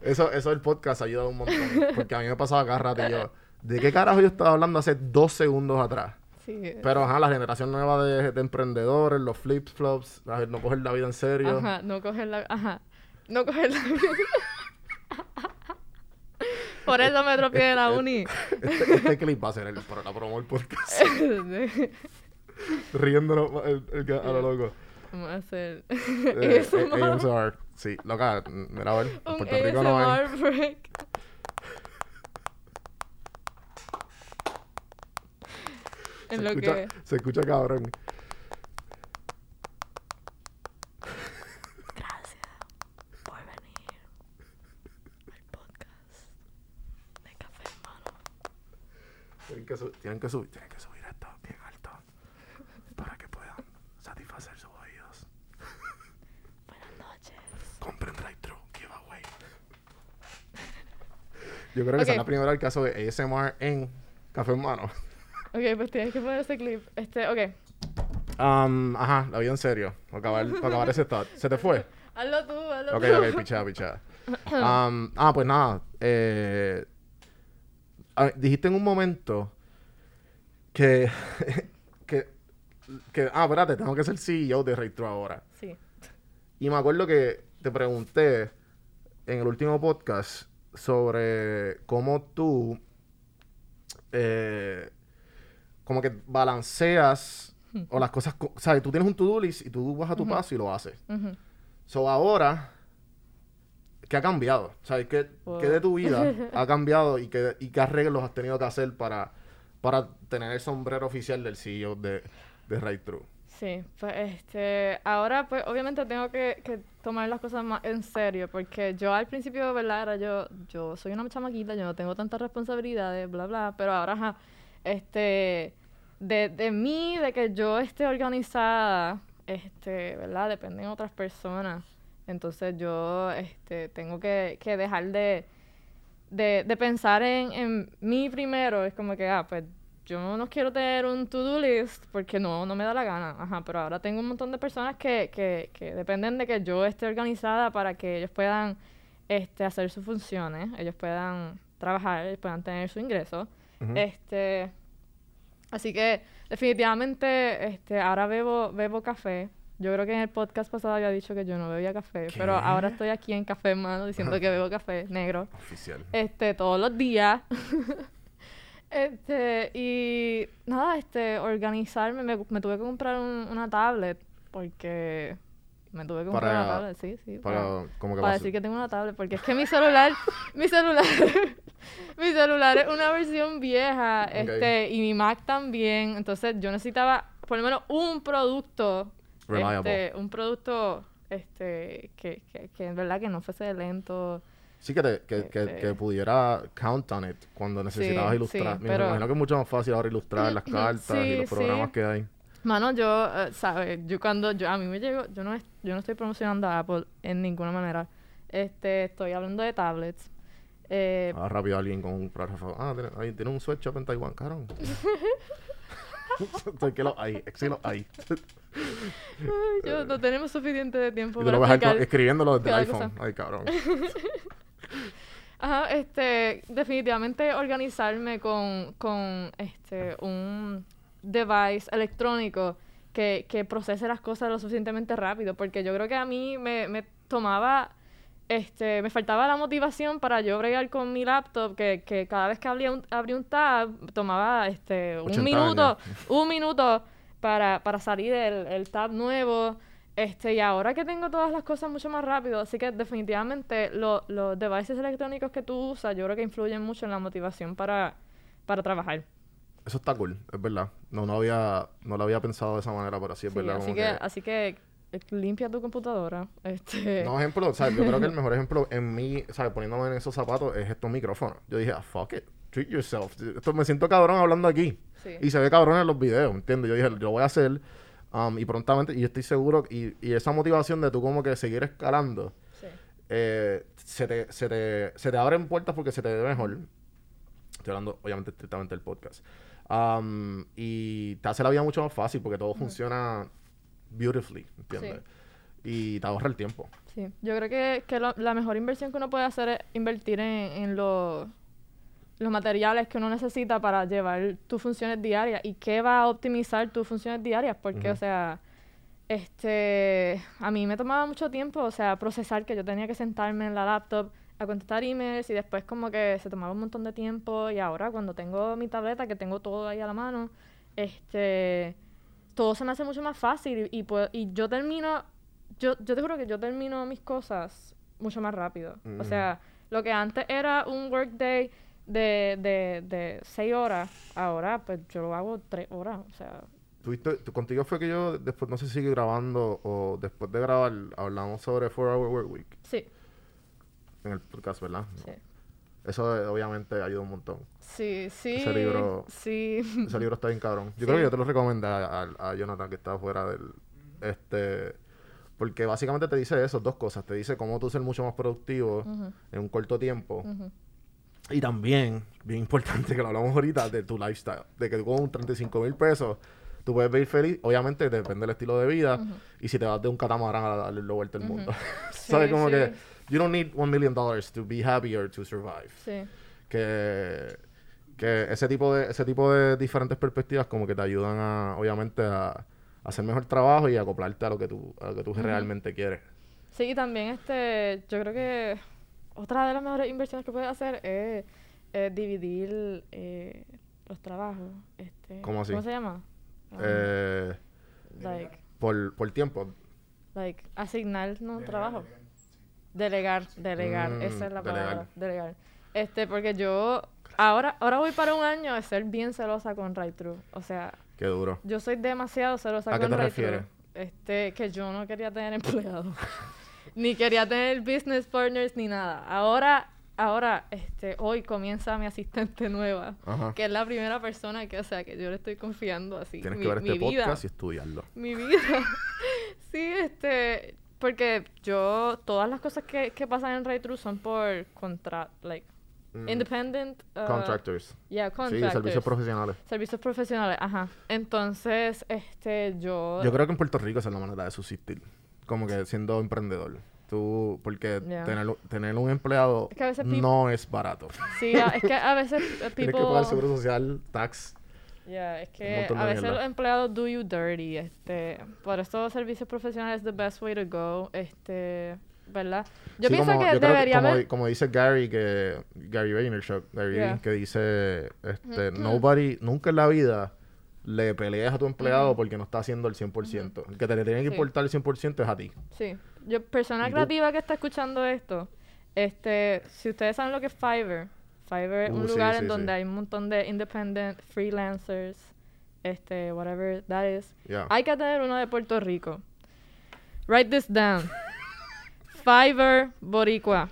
Eso, eso del podcast ha ayudado un montón. Porque a mí me pasaba cada rato y yo, ¿de qué carajo yo estaba hablando hace dos segundos atrás?
Sí.
Pero ajá, la generación nueva de, de emprendedores, los flip flops, no coger la vida en serio.
Ajá, no coger la. Ajá. No coger la. [LAUGHS] Por eso me tropié de la uni.
Este, este clip va a ser el, para la promo del podcast. [LAUGHS] Riéndonos el, el a lo loco.
Vamos a hacer.
Eh,
ASMR.
eh, ASMR. Sí, loca, mira a ver. En Puerto Rico no hay.
ASMR break. En
se,
lo
escucha,
que...
se escucha cabrón.
Gracias por venir al podcast de Café Hermano.
Tienen que, su- tienen, que subir, tienen que subir esto bien alto para que puedan satisfacer sus oídos.
Buenas noches.
Compren drive-thru, giveaway. Yo creo que esa es
Ok.
la primera que caso de ASMR en Café Hermano.
Ok, pues tienes que poner ese clip. Este, ok.
Um, ajá, la vida en serio. Para acabar, para acabar ese thought. ¿Se te fue?
Hazlo tú, hazlo
Ok,
tú.
ok, pichada, pichada. Um, ah, pues nada. Eh, ah, dijiste en un momento que, [LAUGHS] que, que. Ah, espérate, tengo que ser CEO de Retro ahora.
Sí.
Y me acuerdo que te pregunté en el último podcast sobre cómo tú. eh, como que balanceas. O las cosas. co- ¿Sabes? Tú tienes un to-do list y tú vas a tu paso y lo haces.
Ujú.
So ahora, ¿qué ha cambiado? ¿Sabes? ¿Qué,
Wow.
qué de tu vida [LAUGHS] ha cambiado y qué, y qué arreglos has tenido que hacer para, para tener el sombrero oficial del CEO de, de Right True?
Sí, pues este, ahora pues obviamente tengo que, tomar las cosas más en serio, porque yo al principio, ¿verdad? Era yo, yo soy una chamaquita, yo no tengo tantas responsabilidades, bla, bla, pero ahora, ajá, este, de, de mí, de que yo esté organizada, este, ¿verdad? Dependen otras personas. Entonces yo, este, tengo que, que dejar de, de, de pensar en, en mí primero. Es como que, ah, pues yo no quiero tener un to-do list porque no, no me da la gana. Ajá, pero ahora tengo un montón de personas que, que, que dependen de que yo esté organizada para que ellos puedan este, hacer sus funciones, ellos puedan trabajar, ellos puedan tener su ingreso. Este, así que definitivamente este, ahora bebo, bebo café. Yo creo que en el podcast pasado había dicho que yo no bebía café, pero ahora estoy aquí en Café Hermano diciendo que bebo café negro
Oficial.
este, todos los días. [LAUGHS] este, y nada, este, organizarme, me, me tuve que comprar un- una tablet, porque me tuve que comprar
Para-
una tablet, sí, sí,
Para,
para,
como que
para decir que tengo una tablet, porque es que mi celular, [LAUGHS] mi celular, [LAUGHS] mi celular es una versión vieja, este, y mi Mac también, entonces yo necesitaba por lo menos un producto,
Reliable.
este, un producto, este, que, que, que en verdad que no fuese lento,
Sí, que, te- que, que,
Este-
que pudiera count on it cuando necesitabas
Sí,
ilustrar.
sí,
Me
pero-
imagino que es mucho más fácil ahora ilustrar las [LAUGHS] cartas y
Sí,
los programas que hay.
Mano, yo, eh, ¿sabes? Yo cuando yo, a mí me llegó, yo no, es- yo no estoy promocionando a Apple en ninguna manera. Este, estoy hablando de tablets. Eh,
Ah, rápido alguien con un párrafo. Ah, tiene, ahí tiene un sweatshop en Taiwán, cabrón. [LAUGHS] Que lo hay, es que lo hay.
ay, yo no tenemos suficiente de tiempo
Y
para
lo vas a-
explicar.
escribiéndolo desde el iPhone.
cosa.
Ay, cabrón. [LAUGHS]
Ajá, este, definitivamente organizarme con, con este, un device electrónico que, que procese las cosas lo suficientemente rápido, porque yo creo que a mí me, me tomaba, este, me faltaba la motivación para yo bregar con mi laptop, que, que cada vez que abría un, abría un tab, tomaba, este, un
80
minuto,
años. [LAUGHS]
un minuto para, para salir el, el tab nuevo. Este, y ahora que tengo todas las cosas mucho más rápido, así que definitivamente lo- los devices electrónicos que tú usas, yo creo que influyen mucho en la motivación para, para trabajar.
Eso está cool, es verdad. No, no había, no lo había pensado de esa manera, pero sí es
Sí,
verdad.
así
como
que,
que-
así que limpia tu computadora. Este,
No, ejemplo, ¿sabes? Yo creo que el mejor ejemplo en mí, ¿sabes? Poniéndome en esos zapatos es estos micrófonos. Yo dije, ah, fuck it, treat yourself. Esto me siento cabrón hablando aquí.
Sí.
Y se ve cabrón en los videos, ¿entiendes? Yo dije, yo lo voy a hacer. um, y prontamente, y yo estoy seguro, y, y esa motivación de tú como que seguir escalando,
sí.
eh, se, te, se, te, se te abren puertas porque se te ve mejor. Estoy hablando, obviamente, estrictamente del podcast. Um, y te hace la vida mucho más fácil porque todo funciona beautifully, ¿entiendes? Y te ahorra el tiempo.
Sí, yo creo que, que lo- la mejor inversión que uno puede hacer es invertir en, en los los materiales que uno necesita para llevar tus funciones diarias. Y qué va a optimizar tus funciones diarias, porque, o sea, este, a mí me tomaba mucho tiempo, o sea, procesar que yo tenía que sentarme en la laptop a contestar emails y después como que se tomaba un montón de tiempo. Y ahora cuando tengo mi tableta, que tengo todo ahí a la mano, este, todo se me hace mucho más fácil y, y, y yo termino, yo, yo te juro que yo termino mis cosas mucho más rápido. O
Mm.
sea, lo que antes era un workday de, de, de seis horas, ahora pues yo lo hago tres horas. O sea,
tú- contigo fue que yo, después, no sé si sigue grabando o después de grabar, hablamos sobre 4 Hour Work Week
sí,
en el podcast, ¿verdad?
sí.
Eso eh, obviamente ayuda un montón.
Sí, sí.
Ese libro-
Sí.
Ese libro está bien cabrón. Yo
Sí.
creo que yo te lo recomendé a, a- a Jonathan que está fuera del... Este... Porque básicamente te dice eso, dos cosas. Te dice cómo tú ser mucho más productivo
Ujú,
en un corto tiempo.
ujú.
Y también, bien importante que lo hablamos ahorita, de tu lifestyle. De que tú con 35 mil pesos, tú puedes vivir feliz. Obviamente depende del estilo de vida.
Ujú.
Y si te vas de un catamarán a darle la vuelta al mundo. [LAUGHS] [LAUGHS]
Sí,
¿Sabes? Como
sí.
que you don't need one million dollars to be happy or to survive.
Sí.
Que, que ese tipo de ese tipo de diferentes perspectivas como que te ayudan a, obviamente, a, a hacer mejor trabajo y acoplarte a lo que tú, a lo que tú realmente quieres.
Sí, y también este, yo creo que otra de las mejores inversiones que puedes hacer es, dividir eh, los trabajos. Este,
¿Cómo así?
¿Cómo se llama? Um,
Eh,
like,
por, por tiempo.
like, asignar no trabajo. Delegar, delegar,
Mm,
esa es la palabra, delegar. Este, porque yo ahora, ahora voy para un año de ser bien celosa con Right True. O sea,
Qué duro.
yo soy demasiado celosa
¿A qué
con
te
Right True.
refieres?
Este, que yo no quería tener [LAUGHS] empleados. ni quería tener business partners ni nada. Ahora, ahora, este, hoy comienza mi asistente nueva.
Ajá.
Que es la primera persona que, o sea, que yo le estoy confiando así.
Tienes
mi,
que ver
mi
este
vida.
podcast y estudiarlo.
Mi vida. [LAUGHS] sí, este. Porque yo, todas las cosas que, que pasan en Ray True son por contra, like,
Mm,
independent. uh,
Contractors.
Yeah,
Sí,
contractors.
servicios profesionales.
Servicios profesionales, ajá. Entonces, este, yo...
Yo creo que en Puerto Rico esa es la manera de subsistir. Como que siendo emprendedor. Tú, porque
Yeah.
tener, tener un empleado
Es que
no es barato.
Sí, es que a veces eh, [LAUGHS]
Tienes que
people...
pagar seguro social, tax.
Yeah, es que a veces
mierda.
los empleados do you dirty, este... Por eso servicios profesionales es the best way to go, este... ¿Verdad? Yo
Sí,
pienso
como-
que
yo creo
debería
como,
haber...
como dice Gary, que Gary Vaynerchuk, Gary
Yeah.
Que dice, este, nobody, nunca en la vida le peleas a tu empleado porque no está haciendo el 100%. El que te le tiene que
Sí.
importar el 100% es a ti.
Sí. Yo, persona creativa que está escuchando esto, este, si ustedes saben lo que es Fiverr, Fiverr es
Uh,
un
sí,
lugar
sí,
en
sí.
donde hay un montón de independent freelancers, este, whatever that is.
Yeah.
Hay que tener uno de Puerto Rico. Write this down. [LAUGHS] Fiverr Boricua.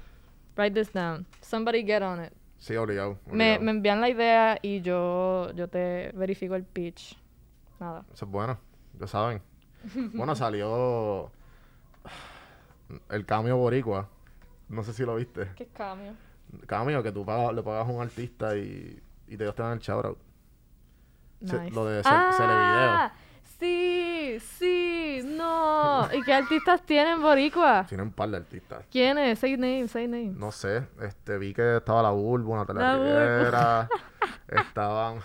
Write this down. Somebody get on it.
Sí, obligado.
Me, me envían la idea y yo, yo te verifico el pitch. Nada.
Eso es bueno, ya saben. bueno, [LAUGHS] salió el cambio boricua. No sé si lo viste.
¿Qué cambio?
Cambio que tú pagas- le pagas a un artista y, y te ellos te dan el shoutout. Se-
Nice.
lo de
ah, Sí, sí, no. ¿Y qué artistas tienen boricua?
Tienen un par de artistas.
¿Quiénes? Say names, say names.
No sé, este, vi que estaba la Bulbo, Natalia
La Bulbo.
Rivera, [LAUGHS] estaban...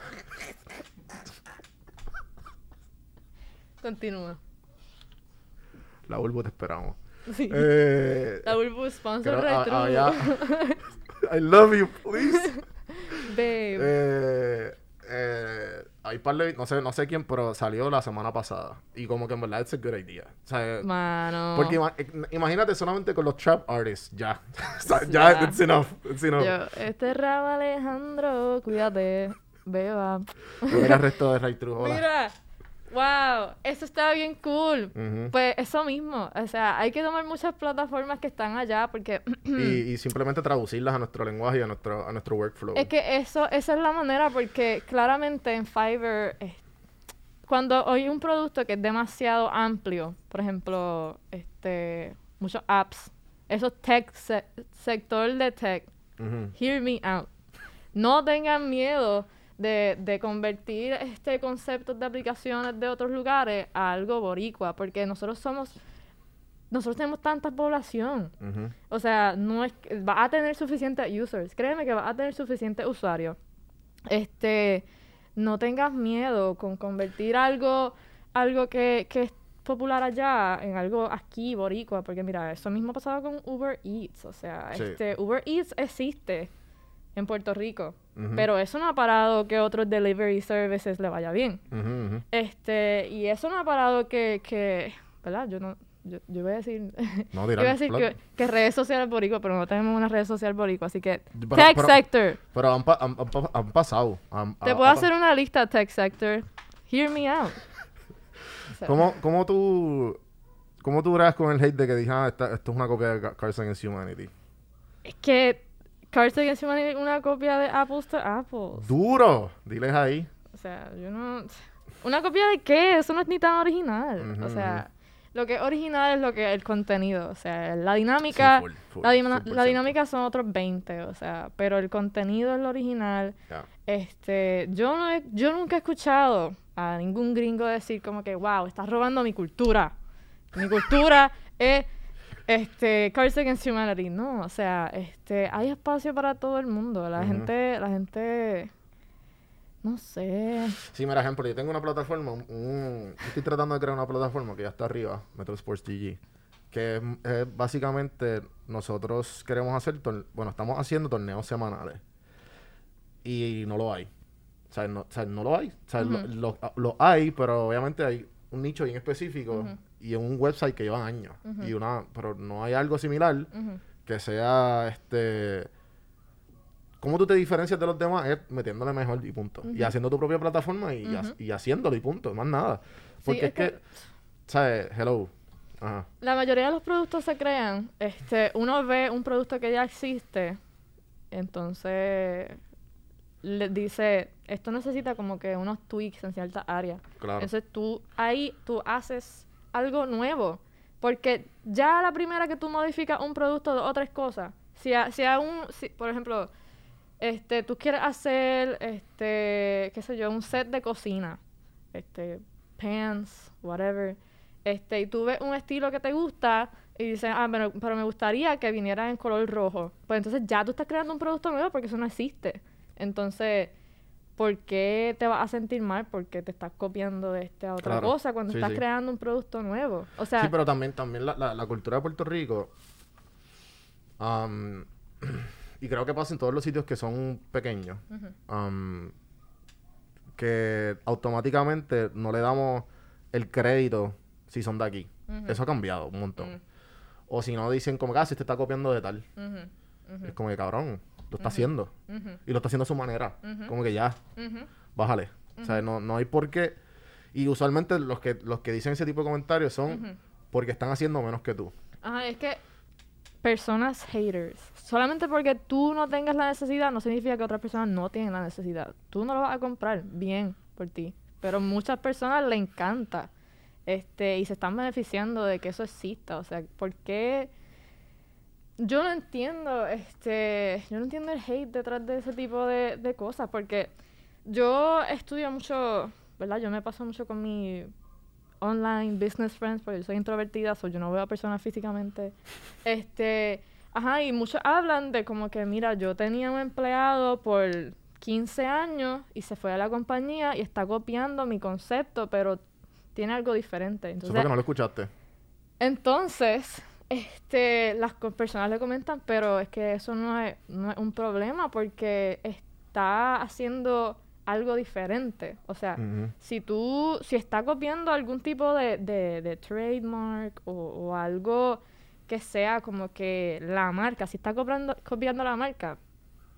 Continúa.
La Bulbo te esperamos.
Sí.
Eh,
la Bulbu sponsor
creo-
retro.
ah, ya. [LAUGHS] I love you, please. [LAUGHS]
Babe.
Eh, eh, hay par de, no sé, no sé quién, pero salió la semana pasada. Y como que en verdad es a good idea. O sea,
Mano.
porque ima- eh, imagínate solamente con los trap artists, ya. [LAUGHS] O sea,
Ya.
it's enough. It's enough.
Yo, este Alejandro, cuídate. Beba.
Mira el resto de Ray True.
Mira. Wow, eso está bien cool. Pues eso mismo, o sea, hay que tomar muchas plataformas que están allá porque
y, [CLEARS THROAT] y simplemente traducirlas a nuestro lenguaje y a nuestro, a nuestro workflow.
Es que eso, esa es la manera, porque claramente en Fiverr, eh, cuando hay un producto que es demasiado amplio, por ejemplo, este, muchos apps, esos tech, se- sector de tech, hear me out. No tengan miedo de, de convertir este conceptos de aplicaciones de otros lugares a algo boricua, porque nosotros somos, nosotros tenemos tanta población. O sea, no es va a tener suficientes users. Créeme que va a tener suficientes usuarios. Este, no tengas miedo con convertir algo, algo que, que es popular allá en algo aquí, boricua, porque mira, eso mismo ha pasado con Uber Eats. O sea,
Sí.
este, Uber Eats existe en Puerto Rico, pero eso no ha parado que otros delivery services le vaya bien. Este, y eso no ha parado que, que ¿verdad? Yo no, yo, yo voy a decir,
No,
yo
dirán,
iba a decir [LAUGHS] que, que redes sociales boricua, pero no tenemos una red social boricua, así que
Pero-
Tech
pero-
Sector.
Pero han, pa- han- han pa- han pasado.
Te puedo
ha
hacer una lista Tech Sector. Hear me out. O [LAUGHS] sea,
¿Cómo, cómo tú... ¿Cómo tú con el hate de que dije, ah, esta- esto es una copia de Ca- Cards Against Humanity?
Es que Cards Against Humanity una copia de Apples to Apples.
¡Duro! Diles ahí.
O sea, yo no... ¿Una copia de qué? Eso no es ni tan original. O sea, lo que es original es lo que el contenido. O sea, la dinámica...
full, full,
la, dima- la
100%.
dinámica son otros 20, o sea, pero el contenido es lo original. Este, yo no he- yo nunca he escuchado a ningún gringo decir como que, wow, estás robando mi cultura. Mi cultura [LAUGHS] es este Cards Against Humanity. No, o sea, este, hay espacio para todo el mundo. La gente, la gente no sé.
Sí, mira, ejemplo, yo tengo una plataforma, un- estoy tratando de crear una plataforma que ya está arriba, Metro Sports GG, que es, es básicamente nosotros queremos hacer, bueno, estamos haciendo torneos semanales y no lo hay. O sea, no, o sea, no lo hay. O sea, lo,
Ujú.
lo- hay, pero obviamente hay un nicho bien específico. Y un website que llevan años. Y una Pero no hay algo similar que sea este cómo tú te diferencias de los demás es metiéndole mejor y punto. Y haciendo tu propia plataforma y, ha- y haciéndolo y punto más nada.
Sí,
porque
es
es que,
que-
sabes hello. Ajá.
La mayoría de los productos se crean, este, uno ve un producto que ya existe, entonces le dice, esto necesita como que unos tweaks en ciertas áreas.
claro.
Entonces tú ahí tú haces algo nuevo, porque ya la primera que tú modificas un producto de otras cosas, si a, si a un, si, por ejemplo, este, tú quieres hacer, este, qué sé yo, un set de cocina, este, pants, whatever, este, y tú ves un estilo que te gusta y dices, ah, pero, pero me gustaría que viniera en color rojo. Pues entonces ya tú estás creando un producto nuevo porque eso no existe. Entonces, ¿por qué te vas a sentir mal porque te estás copiando de esta otra
Claro,
cosa cuando
sí,
estás
sí.
creando un producto nuevo? O sea,
sí pero también también la, la, la cultura de Puerto Rico [CLEARS THROAT] y creo que pasa en todos los sitios que son pequeños que automáticamente no le damos el crédito si son de aquí eso ha cambiado un montón. O si no dicen como que, ah, si te está copiando de tal. Es como que, cabrón, lo está haciendo. Y lo está haciendo a su manera. Como que ya, bájale. O sea, no, no hay por qué. Y usualmente los que, los que dicen ese tipo de comentarios son porque están haciendo menos que tú.
Ajá, es que personas haters. Solamente porque tú no tengas la necesidad no significa que otras personas no tienen la necesidad. Tú no lo vas a comprar bien por ti. Pero muchas personas le encanta. Este, y se están beneficiando de que eso exista. O sea, ¿por qué? Yo no entiendo, este, yo no entiendo el hate detrás de ese tipo de, de cosas, porque yo estudio mucho, ¿verdad? Yo me paso mucho con mi online business friends, porque yo soy introvertida, so yo no veo a personas físicamente. Este, ajá, y muchos hablan de como que, mira, yo tenía un empleado por 15 años y se fue a la compañía y está copiando mi concepto, pero tiene algo diferente.
Eso
Entonces,
fue que no lo escuchaste.
entonces, este, las personas le comentan, pero es que eso no es, no es un problema porque está haciendo algo diferente. O sea, si tú, si está copiando algún tipo de, de, de trademark o, o algo que sea como que la marca, si está copiando, copiando la marca,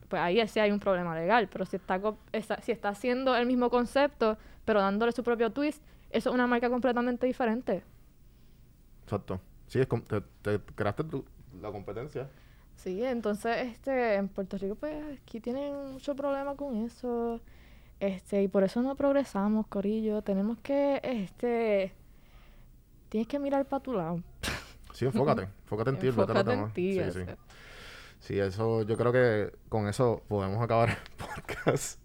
pues ahí sí hay un problema legal. Pero si está, esa- si está haciendo el mismo concepto, pero dándole su propio twist, eso es una marca completamente diferente.
Exacto. Sí, es te, te creaste tu- la competencia.
Sí, entonces este en Puerto Rico pues aquí tienen mucho problema con eso. Este, y por eso no progresamos, Corillo. Tenemos que este tienes que mirar para tu lado.
Sí, enfócate. [LAUGHS] enfócate en ti,
Enfócate en ti,
Sí, sí. Sí, eso, yo creo que con eso podemos acabar el [LAUGHS] podcast.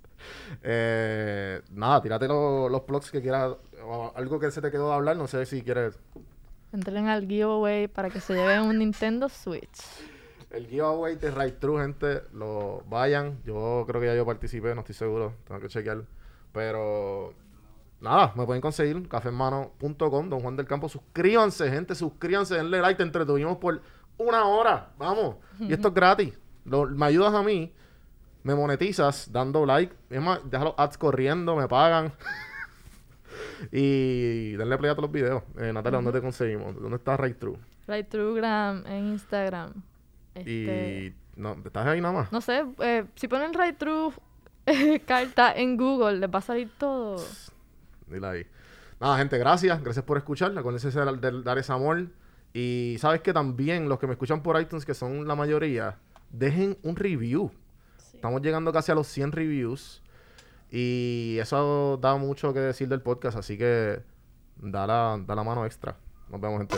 Eh, nada, tírate lo- los blogs que quieras, o algo que se te quedó de hablar, no sé si quieres.
Entren al giveaway para que se lleven un Nintendo Switch.
El giveaway de Right True, gente, lo vayan. Yo creo que ya yo participé, no estoy seguro, tengo que chequear. Pero nada, me pueden conseguir cafehermano.com, Don Juan del Campo. Suscríbanse, gente, suscríbanse, denle like, te entretuvimos por una hora, vamos. Y esto es gratis. Lo- me ayudas a mí, me monetizas dando like. Es más, deja los ads corriendo, me pagan. [LAUGHS] y denle play a todos los videos. Eh, Natalia, ¿dónde te conseguimos? ¿Dónde está Right True?
Right Truegram en Instagram. Este,
Y... No, ¿estás ahí nada más?
No sé, eh, si ponen Right True eh, [LAUGHS] carta en Google, les va a salir todo.
Dile ahí. Nada, gente, gracias. Gracias por escuchar. Acuérdense de, de dar ese amor. Y sabes que también los que me escuchan por iTunes, que son la mayoría, dejen un review. Estamos llegando casi a los 100 reviews. Y eso da mucho que decir del podcast. Así que da la, da la mano extra. Nos vemos, gente.